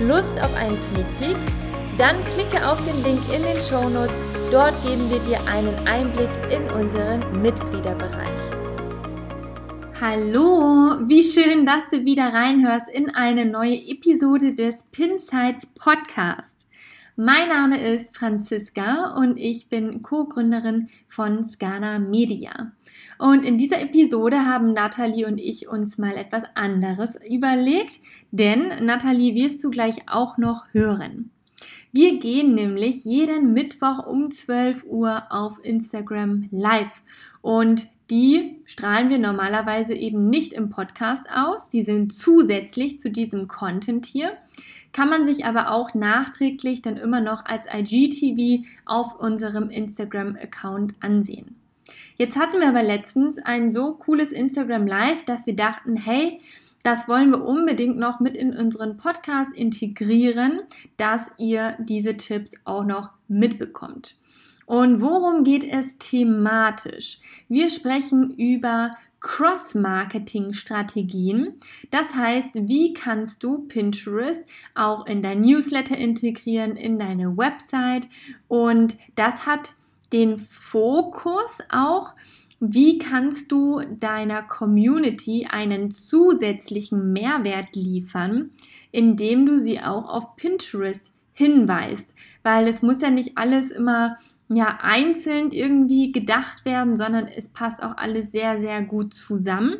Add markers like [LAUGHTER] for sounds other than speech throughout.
Lust auf einen Sneak Peek? Dann klicke auf den Link in den Show Notes. Dort geben wir dir einen Einblick in unseren Mitgliederbereich. Hallo, wie schön, dass du wieder reinhörst in eine neue Episode des Pinsights Podcast. Mein Name ist Franziska und ich bin Co-Gründerin von Scana Media. Und in dieser Episode haben Nathalie und ich uns mal etwas anderes überlegt, denn Nathalie wirst du gleich auch noch hören. Wir gehen nämlich jeden Mittwoch um 12 Uhr auf Instagram live und die strahlen wir normalerweise eben nicht im Podcast aus. Die sind zusätzlich zu diesem Content hier kann man sich aber auch nachträglich dann immer noch als IGTV auf unserem Instagram-Account ansehen. Jetzt hatten wir aber letztens ein so cooles Instagram Live, dass wir dachten, hey, das wollen wir unbedingt noch mit in unseren Podcast integrieren, dass ihr diese Tipps auch noch mitbekommt. Und worum geht es thematisch? Wir sprechen über Cross-Marketing-Strategien. Das heißt, wie kannst du Pinterest auch in dein Newsletter integrieren, in deine Website? Und das hat den Fokus auch, wie kannst du deiner Community einen zusätzlichen Mehrwert liefern, indem du sie auch auf Pinterest hinweist. Weil es muss ja nicht alles immer ja einzeln irgendwie gedacht werden, sondern es passt auch alles sehr, sehr gut zusammen.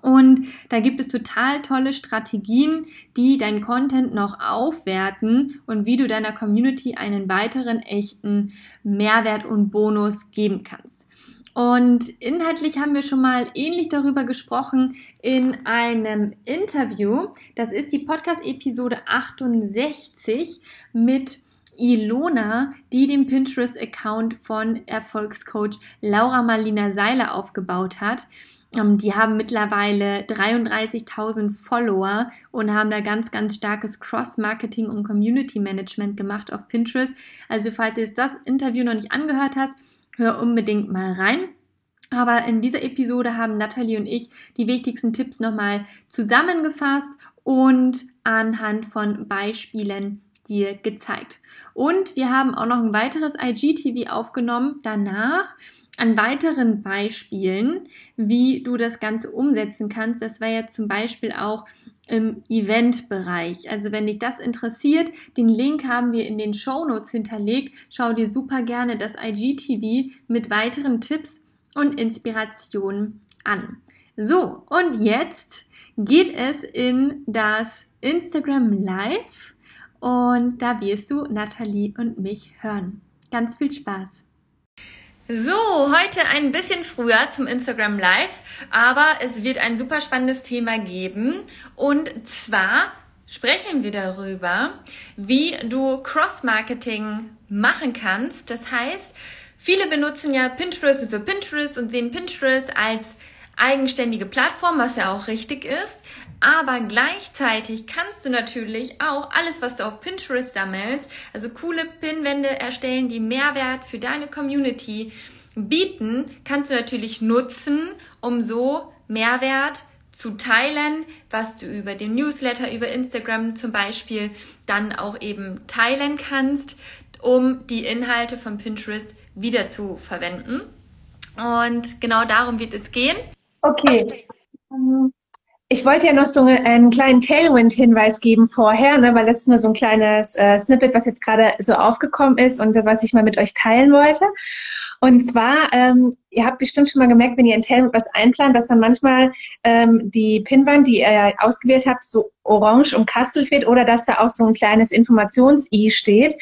Und da gibt es total tolle Strategien, die dein Content noch aufwerten und wie du deiner Community einen weiteren echten Mehrwert und Bonus geben kannst. Und inhaltlich haben wir schon mal ähnlich darüber gesprochen in einem Interview. Das ist die Podcast-Episode 68 mit Ilona, die den Pinterest-Account von Erfolgscoach Laura Marlina Seiler aufgebaut hat. Ähm, die haben mittlerweile 33.000 Follower und haben da ganz, ganz starkes Cross-Marketing und Community-Management gemacht auf Pinterest. Also falls du das Interview noch nicht angehört hast, hör unbedingt mal rein. Aber in dieser Episode haben Natalie und ich die wichtigsten Tipps nochmal zusammengefasst und anhand von Beispielen dir gezeigt. Und wir haben auch noch ein weiteres IGTV aufgenommen danach an weiteren Beispielen, wie du das Ganze umsetzen kannst. Das wäre jetzt zum Beispiel auch im Eventbereich. Also wenn dich das interessiert, den Link haben wir in den Show Notes hinterlegt. Schau dir super gerne das IGTV mit weiteren Tipps und Inspirationen an. So, und jetzt geht es in das Instagram Live und da wirst du Nathalie und mich hören. Ganz viel Spaß! So, heute ein bisschen früher zum Instagram Live, aber es wird ein super spannendes Thema geben. Und zwar sprechen wir darüber, wie du Cross-Marketing machen kannst. Das heißt, viele benutzen ja Pinterest für Pinterest und sehen Pinterest als eigenständige Plattform, was ja auch richtig ist. Aber gleichzeitig kannst du natürlich auch alles, was du auf Pinterest sammelst, also coole Pinwände erstellen, die Mehrwert für deine Community bieten, kannst du natürlich nutzen, um so Mehrwert zu teilen, was du über den Newsletter, über Instagram zum Beispiel dann auch eben teilen kannst, um die Inhalte von Pinterest wieder zu verwenden. Und genau darum wird es gehen. Okay. Ähm, ich wollte ja noch so einen kleinen Tailwind-Hinweis geben vorher, ne, weil das ist nur so ein kleines äh, Snippet, was jetzt gerade so aufgekommen ist und was ich mal mit euch teilen wollte. Und zwar, ähm, ihr habt bestimmt schon mal gemerkt, wenn ihr in Tailwind was einplant, dass dann manchmal ähm, die Pinwand, die ihr ausgewählt habt, so orange umkastelt wird oder dass da auch so ein kleines Informations-I steht.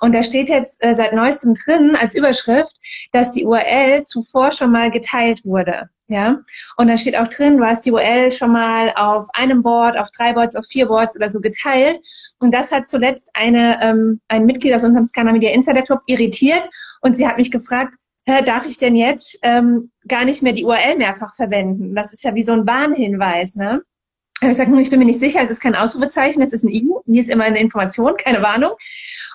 Und da steht jetzt äh, seit neuestem drin als Überschrift, dass die URL zuvor schon mal geteilt wurde. Ja, und da steht auch drin, du hast die URL schon mal auf einem Board, auf drei Boards, auf vier Boards oder so geteilt. Und das hat zuletzt eine, ähm, ein Mitglied aus unserem Scanner Media Insider Club irritiert und sie hat mich gefragt, darf ich denn jetzt ähm, gar nicht mehr die URL mehrfach verwenden? Das ist ja wie so ein Warnhinweis, ne? Ich sage, ich bin mir nicht sicher, es ist kein Ausrufezeichen, es ist ein I, nie ist immer eine Information, keine Warnung.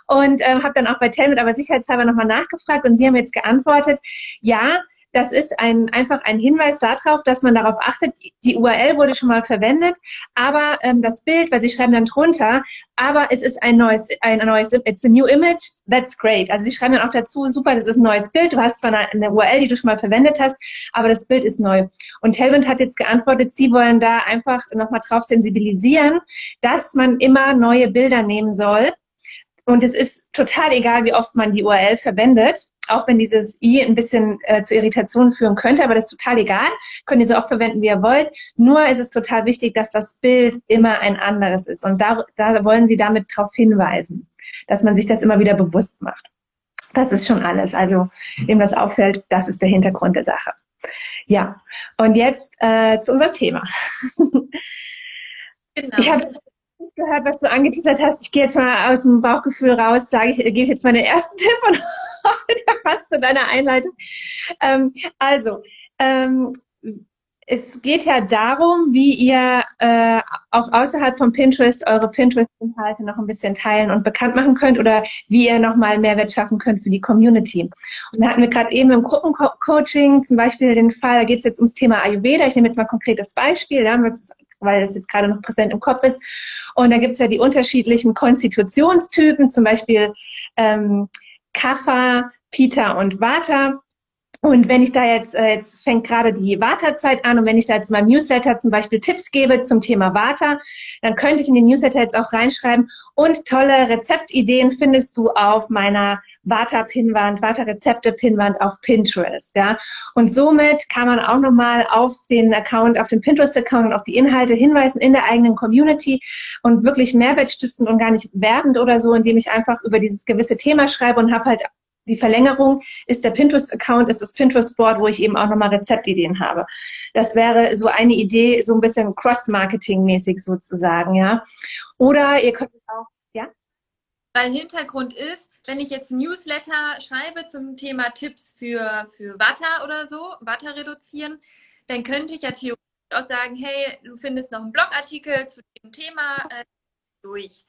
Und ähm, habe dann auch bei Telmit aber sicherheitshalber nochmal nachgefragt und Sie haben jetzt geantwortet, ja, das ist ein, einfach ein Hinweis darauf, dass man darauf achtet, die URL wurde schon mal verwendet, aber ähm, das Bild, weil sie schreiben dann drunter, aber es ist ein neues, ein neues, it's a new image, that's great. Also sie schreiben dann auch dazu, super, das ist ein neues Bild, du hast zwar eine, eine URL, die du schon mal verwendet hast, aber das Bild ist neu. Und Helmut hat jetzt geantwortet, sie wollen da einfach nochmal drauf sensibilisieren, dass man immer neue Bilder nehmen soll. Und es ist total egal, wie oft man die URL verwendet auch wenn dieses i ein bisschen äh, zu Irritationen führen könnte, aber das ist total egal. Könnt ihr so oft verwenden, wie ihr wollt. Nur ist es total wichtig, dass das Bild immer ein anderes ist. Und da, da wollen sie damit darauf hinweisen, dass man sich das immer wieder bewusst macht. Das ist schon alles. Also, wem das auffällt, das ist der Hintergrund der Sache. Ja, und jetzt äh, zu unserem Thema. [LAUGHS] Genau. Ich habe gehört, was du angeteasert hast. Ich gehe jetzt mal aus dem Bauchgefühl raus, sage ich, gebe ich jetzt mal den ersten Tipp und [LAUGHS] [LAUGHS] passt zu deiner Einleitung. Ähm, also, ähm, es geht ja darum, wie ihr äh, auch außerhalb von Pinterest eure Pinterest-Inhalte noch ein bisschen teilen und bekannt machen könnt oder wie ihr nochmal Mehrwert schaffen könnt für die Community. Und da hatten wir gerade eben im Gruppencoaching zum Beispiel den Fall, da geht es jetzt ums Thema Ayurveda. Ich nehme jetzt mal ein konkretes Beispiel, ja, weil es jetzt gerade noch präsent im Kopf ist. Und da gibt es ja die unterschiedlichen Konstitutionstypen, zum Beispiel ähm, Kapha, Pita und Vata. Und wenn ich da jetzt, äh, jetzt fängt gerade die Vata-Zeit an und wenn ich da jetzt in meinem Newsletter zum Beispiel Tipps gebe zum Thema Vata, dann könnte ich in den Newsletter jetzt auch reinschreiben und tolle Rezeptideen findest du auf meiner Vata-Pinwand, Vata-Rezepte-Pinwand auf Pinterest, ja. Und somit kann man auch nochmal auf den Account, auf den Pinterest-Account und auf die Inhalte hinweisen in der eigenen Community und wirklich Mehrwert stiften und gar nicht werbend oder so, indem ich einfach über dieses gewisse Thema schreibe und habe halt die Verlängerung ist der Pinterest-Account, ist das Pinterest-Board, wo ich eben auch nochmal Rezeptideen habe. Das wäre so eine Idee, so ein bisschen Cross-Marketing-mäßig sozusagen, ja. Oder ihr könnt auch, ja? Weil Hintergrund ist, wenn ich jetzt Newsletter schreibe zum Thema Tipps für, für Watter oder so, Watter reduzieren, dann könnte ich ja theoretisch auch sagen, hey, du findest noch einen Blogartikel zu dem Thema äh, durch.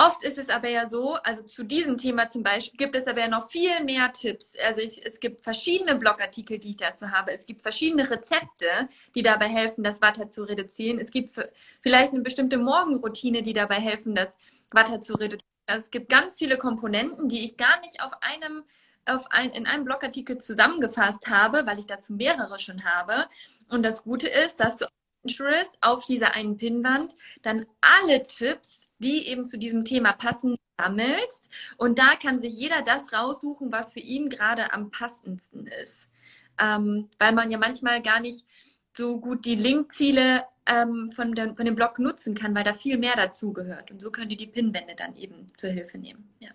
Oft ist es aber ja so, also zu diesem Thema zum Beispiel gibt es aber ja noch viel mehr Tipps. Also ich, es gibt verschiedene Blogartikel, die ich dazu habe. Es gibt verschiedene Rezepte, die dabei helfen, das Watter zu reduzieren. Es gibt vielleicht eine bestimmte Morgenroutine, die dabei helfen, das Watter zu reduzieren. Also es gibt ganz viele Komponenten, die ich gar nicht auf einem, auf ein, in einem Blogartikel zusammengefasst habe, weil ich dazu mehrere schon habe. Und das Gute ist, dass du auf dieser einen Pinnwand dann alle Tipps die eben zu diesem Thema passen, sammelst. Und da kann sich jeder das raussuchen, was für ihn gerade am passendsten ist. Ähm, weil man ja manchmal gar nicht so gut die Linkziele ähm, von, dem, von dem Blog nutzen kann, weil da viel mehr dazu gehört. Und so könnt ihr die Pinwände dann eben zur Hilfe nehmen. Ja.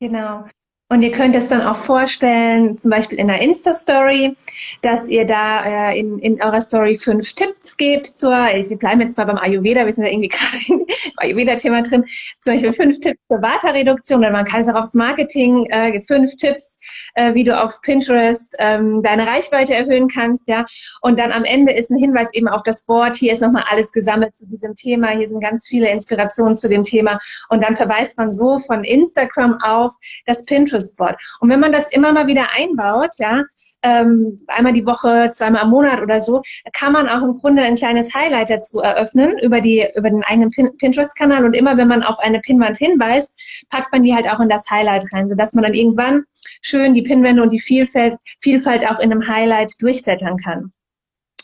Genau. Und ihr könnt es dann auch vorstellen, zum Beispiel in einer Insta-Story, dass ihr da äh, in, in eurer Story fünf Tipps gebt zur, wir bleiben jetzt mal beim Ayurveda, wir sind ja irgendwie [LAUGHS] gerade im Ayurveda-Thema drin, zum Beispiel fünf Tipps zur Vata-Reduktion, oder man kann es auch aufs Marketing, äh, fünf Tipps, äh, wie du auf Pinterest ähm, deine Reichweite erhöhen kannst, ja. Und dann am Ende ist ein Hinweis eben auf das Board, hier ist nochmal alles gesammelt zu diesem Thema, hier sind ganz viele Inspirationen zu dem Thema. Und dann verweist man so von Instagram auf das Pinterest Pinterest-Board. Und wenn man das immer mal wieder einbaut, ja, ähm, einmal die Woche, zweimal im Monat oder so, kann man auch im Grunde ein kleines Highlight dazu eröffnen über die über den eigenen Pin Pinterest-Kanal. Und immer wenn man auf eine Pinwand hinweist, packt man die halt auch in das Highlight rein, sodass man dann irgendwann schön die Pinwände und die Vielfalt, Vielfalt auch in einem Highlight durchblättern kann.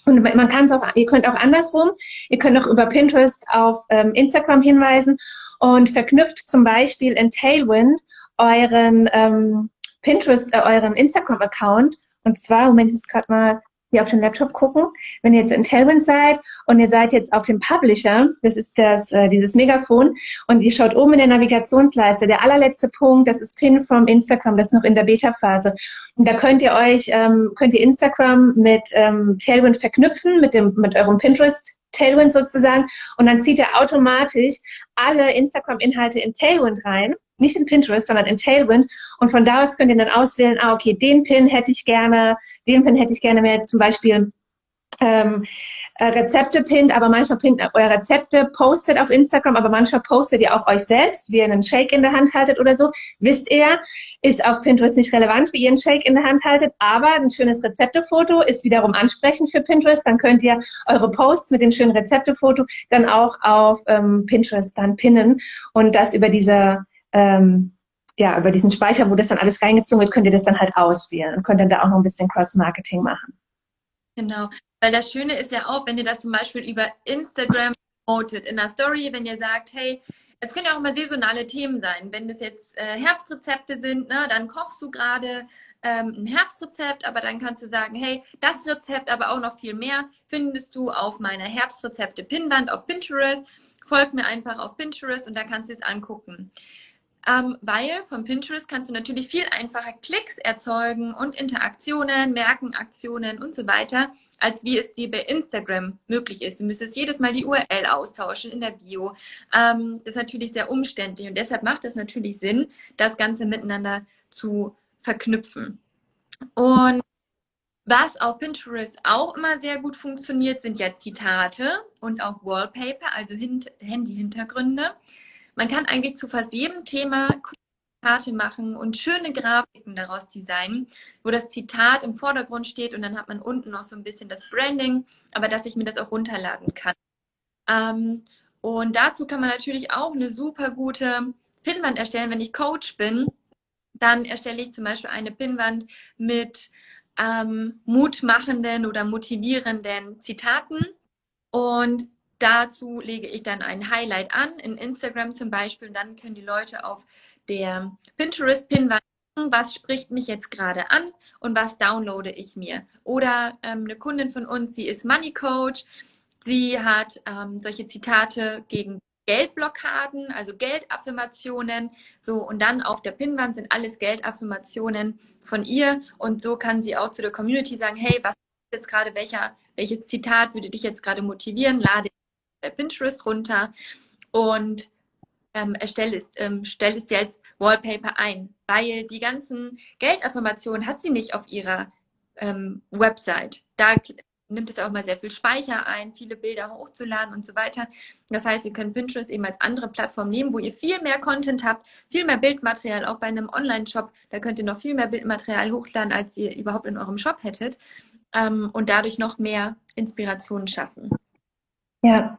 Und man kann es auch, ihr könnt auch andersrum, ihr könnt auch über Pinterest auf ähm, Instagram hinweisen und verknüpft zum Beispiel in Tailwind euren ähm, Pinterest, äh, euren Instagram-Account. Und zwar, Moment, ich muss gerade mal hier auf den Laptop gucken. Wenn ihr jetzt in Tailwind seid und ihr seid jetzt auf dem Publisher, das ist das, äh, dieses Megafon, und ihr schaut oben in der Navigationsleiste, der allerletzte Punkt, das ist Pin vom Instagram, das ist noch in der Beta-Phase. Und da könnt ihr euch, ähm, könnt ihr Instagram mit ähm, Tailwind verknüpfen, mit dem, mit eurem Pinterest Tailwind sozusagen, und dann zieht er automatisch alle Instagram-Inhalte in Tailwind rein nicht in Pinterest, sondern in Tailwind. Und von da aus könnt ihr dann auswählen, ah, okay, den Pin hätte ich gerne, den Pin hätte ich gerne mehr, zum Beispiel ähm, äh, Rezepte pinnt, aber manchmal pinnt euer Rezepte, postet auf Instagram, aber manchmal postet ihr auch euch selbst, wie ihr einen Shake in der Hand haltet oder so. Wisst ihr, ist auf Pinterest nicht relevant, wie ihr einen Shake in der Hand haltet, aber ein schönes Rezeptefoto ist wiederum ansprechend für Pinterest. Dann könnt ihr eure Posts mit dem schönen Rezeptefoto dann auch auf ähm, Pinterest dann pinnen und das über diese ähm, ja, über diesen Speicher, wo das dann alles reingezogen wird, könnt ihr das dann halt auswählen und könnt dann da auch noch ein bisschen Cross-Marketing machen. Genau, weil das Schöne ist ja auch, wenn ihr das zum Beispiel über Instagram promotet, in der Story, wenn ihr sagt, hey, es können ja auch mal saisonale Themen sein. Wenn es jetzt äh, Herbstrezepte sind, ne, dann kochst du gerade ähm, ein Herbstrezept, aber dann kannst du sagen, hey, das Rezept, aber auch noch viel mehr, findest du auf meiner Herbstrezepte-Pinwand auf Pinterest. Folgt mir einfach auf Pinterest und da kannst du es angucken. Ähm, weil von Pinterest kannst du natürlich viel einfacher Klicks erzeugen und Interaktionen, Merkenaktionen und so weiter, als wie es dir bei Instagram möglich ist. Du müsstest jedes Mal die URL austauschen in der Bio. Ähm, das ist natürlich sehr umständlich und deshalb macht es natürlich Sinn, das Ganze miteinander zu verknüpfen. Und was auf Pinterest auch immer sehr gut funktioniert, sind ja Zitate und auch Wallpaper, also Handy-Hintergründe. Man kann eigentlich zu fast jedem Thema Zitate machen und schöne Grafiken daraus designen, wo das Zitat im Vordergrund steht und dann hat man unten noch so ein bisschen das Branding, aber dass ich mir das auch runterladen kann. Ähm, und dazu kann man natürlich auch eine super gute Pinnwand erstellen. Wenn ich Coach bin, dann erstelle ich zum Beispiel eine Pinnwand mit ähm, mutmachenden oder motivierenden Zitaten und Dazu lege ich dann ein Highlight an, in Instagram zum Beispiel, und dann können die Leute auf der Pinterest-Pin was spricht mich jetzt gerade an und was downloade ich mir. Oder ähm, eine Kundin von uns, sie ist Money Coach, sie hat ähm, solche Zitate gegen Geldblockaden, also Geldaffirmationen, so und dann auf der Pinnwand sind alles Geldaffirmationen von ihr. Und so kann sie auch zu der Community sagen, hey, was ist jetzt gerade welcher, welches Zitat würde dich jetzt gerade motivieren, lade Pinterest runter und ähm, erstelle es, ähm, stelle es als Wallpaper ein, weil die ganzen Geldaffirmationen hat sie nicht auf ihrer ähm, Website. Da nimmt es auch mal sehr viel Speicher ein, viele Bilder hochzuladen und so weiter. Das heißt, ihr könnt Pinterest eben als andere Plattform nehmen, wo ihr viel mehr Content habt, viel mehr Bildmaterial, auch bei einem Online-Shop. Da könnt ihr noch viel mehr Bildmaterial hochladen, als ihr überhaupt in eurem Shop hättet ähm, und dadurch noch mehr Inspirationen schaffen. Ja,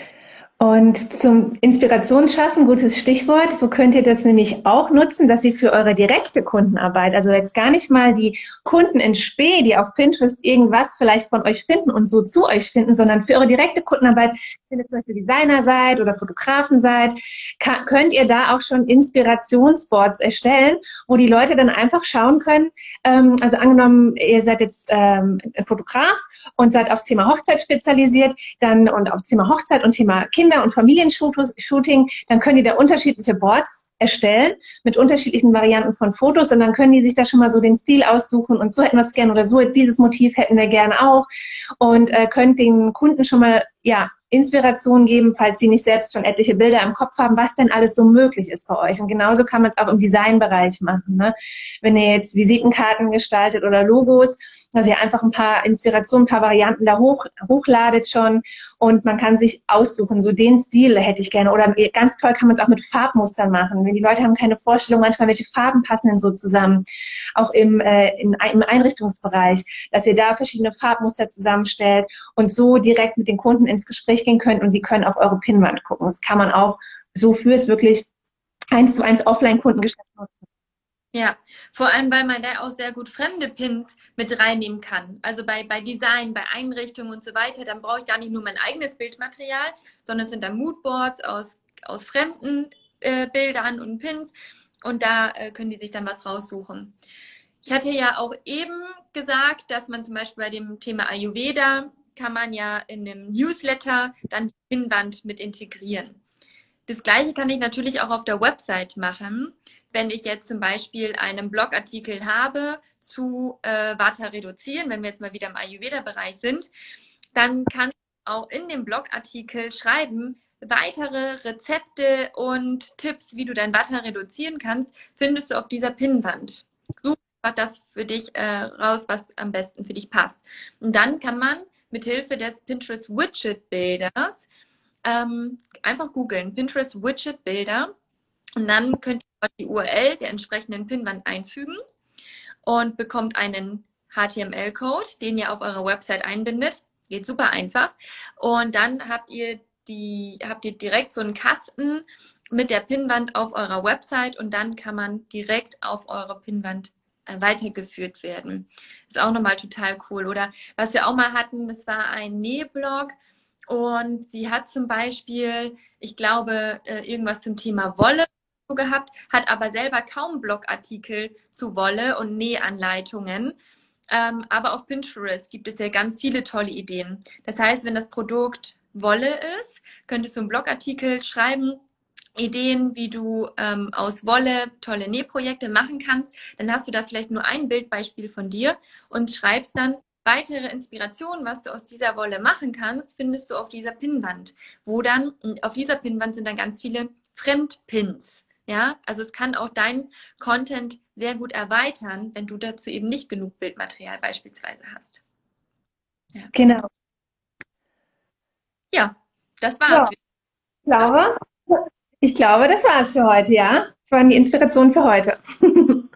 und zum Inspiration schaffen, gutes Stichwort. So könnt ihr das nämlich auch nutzen, dass ihr für eure direkte Kundenarbeit, also jetzt gar nicht mal die Kunden in Spee, die auf Pinterest irgendwas vielleicht von euch finden und so zu euch finden, sondern für eure direkte Kundenarbeit, wenn ihr zum Beispiel Designer seid oder Fotografen seid, kann, könnt ihr da auch schon Inspirationsboards erstellen, wo die Leute dann einfach schauen können. Ähm, also angenommen, ihr seid jetzt ähm, Fotograf und seid aufs Thema Hochzeit spezialisiert, dann und auf Thema Hochzeit und Thema Kinder Kinder- und Familienshooting, dann können die da unterschiedliche Boards erstellen mit unterschiedlichen Varianten von Fotos und dann können die sich da schon mal so den Stil aussuchen und so hätten wir es gerne oder so dieses Motiv hätten wir gerne auch und äh, könnt den Kunden schon mal ja Inspiration geben, falls Sie nicht selbst schon etliche Bilder im Kopf haben, was denn alles so möglich ist bei euch. Und genauso kann man es auch im Designbereich machen. Ne? Wenn ihr jetzt Visitenkarten gestaltet oder Logos, dass ihr einfach ein paar Inspirationen, ein paar Varianten da hoch, hochladet schon und man kann sich aussuchen, so den Stil hätte ich gerne. Oder ganz toll kann man es auch mit Farbmustern machen. Die Leute haben keine Vorstellung manchmal, welche Farben passen denn so zusammen. Auch im, äh, in, im Einrichtungsbereich, dass ihr da verschiedene Farbmuster zusammenstellt und so direkt mit den Kunden ins Gespräch durchgehen könnt und sie können auf eure Pinwand gucken. Das kann man auch so fürs wirklich eins zu eins Offline-Kundengeschäft nutzen. Ja, vor allem, weil man da auch sehr gut fremde Pins mit reinnehmen kann. Also bei, bei Design, bei Einrichtungen und so weiter, dann brauche ich gar nicht nur mein eigenes Bildmaterial, sondern es sind da Moodboards aus, aus fremden äh, Bildern und Pins und da äh, können die sich dann was raussuchen. Ich hatte ja auch eben gesagt, dass man zum Beispiel bei dem Thema Ayurveda kann man ja in einem Newsletter dann die Pinnwand mit integrieren. Das gleiche kann ich natürlich auch auf der Website machen. Wenn ich jetzt zum Beispiel einen Blogartikel habe zu äh, Vata reduzieren, wenn wir jetzt mal wieder im Ayurveda-Bereich sind, dann kann ich auch in dem Blogartikel schreiben, weitere Rezepte und Tipps, wie du dein Vata reduzieren kannst, findest du auf dieser Pinnwand. Such einfach das für dich äh, raus, was am besten für dich passt. Und dann kann man mit Hilfe des Pinterest Widget Bilders ähm, einfach googeln, Pinterest Widget Bilder. Und dann könnt ihr die URL der entsprechenden Pinwand einfügen und bekommt einen HTML-Code, den ihr auf eurer Website einbindet. Geht super einfach. Und dann habt ihr die, habt ihr direkt so einen Kasten mit der Pinnwand auf eurer Website und dann kann man direkt auf eure Pinnwand äh, weitergeführt werden. Ist auch nochmal total cool. Oder was wir auch mal hatten, das war ein Nähblog und sie hat zum Beispiel, ich glaube, äh, irgendwas zum Thema Wolle gehabt, hat aber selber kaum Blogartikel zu Wolle und Nähanleitungen. Ähm, aber auf Pinterest gibt es ja ganz viele tolle Ideen. Das heißt, wenn das Produkt Wolle ist, könntest du einen Blogartikel schreiben, Ideen, wie du ähm, aus Wolle tolle Nähprojekte machen kannst, dann hast du da vielleicht nur ein Bildbeispiel von dir und schreibst dann weitere Inspirationen, was du aus dieser Wolle machen kannst, findest du auf dieser Pinnwand, wo dann auf dieser Pinnwand sind dann ganz viele Fremdpins. Ja, also es kann auch dein Content sehr gut erweitern, wenn du dazu eben nicht genug Bildmaterial beispielsweise hast. Ja. Genau. Ja, das war's. Ja. Laura, ich glaube, das war's für heute, ja? Das waren die Inspirationen für heute. [LAUGHS]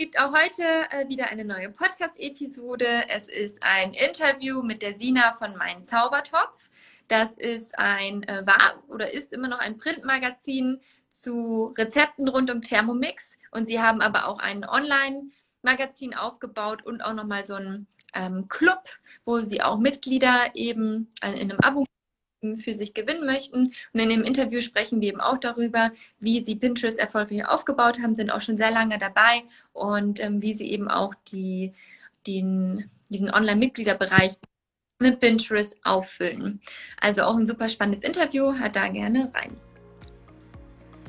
Es gibt auch heute äh, wieder eine neue Podcast-Episode. Es ist ein Interview mit der Sina von Mein Zaubertopf. Das ist ein, äh, war oder ist immer noch ein Printmagazin zu Rezepten rund um Thermomix. Und sie haben aber auch ein Online-Magazin aufgebaut und auch nochmal so einen ähm, Club, wo sie auch Mitglieder eben äh, in einem Abo für sich gewinnen möchten. Und in dem Interview sprechen wir eben auch darüber, wie sie Pinterest erfolgreich aufgebaut haben, sind auch schon sehr lange dabei und ähm, wie sie eben auch die, den, diesen Online-Mitgliederbereich mit Pinterest auffüllen. Also auch ein super spannendes Interview, hat da gerne rein.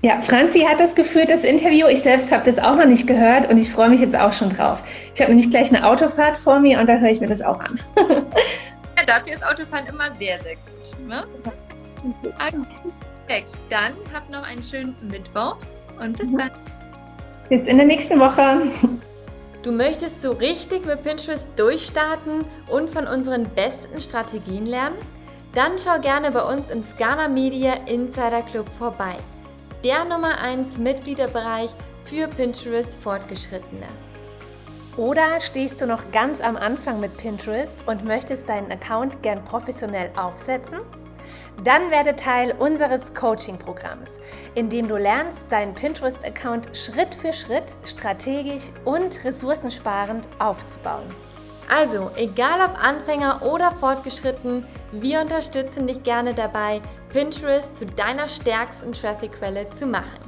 Ja, Franzi hat das geführt, das Interview. Ich selbst habe das auch noch nicht gehört und ich freue mich jetzt auch schon drauf. Ich habe nämlich gleich eine Autofahrt vor mir und da höre ich mir das auch an. [LAUGHS] ja, dafür ist Autofahren immer sehr, sehr gut. Ne? Perfekt. Dann habt noch einen schönen Mittwoch und bis mhm. bald. Bis in der nächsten Woche. Du möchtest so richtig mit Pinterest durchstarten und von unseren besten Strategien lernen? Dann schau gerne bei uns im Scana Media Insider Club vorbei der Nummer 1 Mitgliederbereich für Pinterest Fortgeschrittene. Oder stehst du noch ganz am Anfang mit Pinterest und möchtest deinen Account gern professionell aufsetzen? Dann werde Teil unseres Coaching-Programms, in dem du lernst, deinen Pinterest-Account Schritt für Schritt strategisch und ressourcensparend aufzubauen. Also, egal ob Anfänger oder fortgeschritten, wir unterstützen dich gerne dabei, Pinterest zu deiner stärksten Traffic-Quelle zu machen.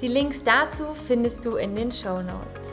Die Links dazu findest du in den Show Notes.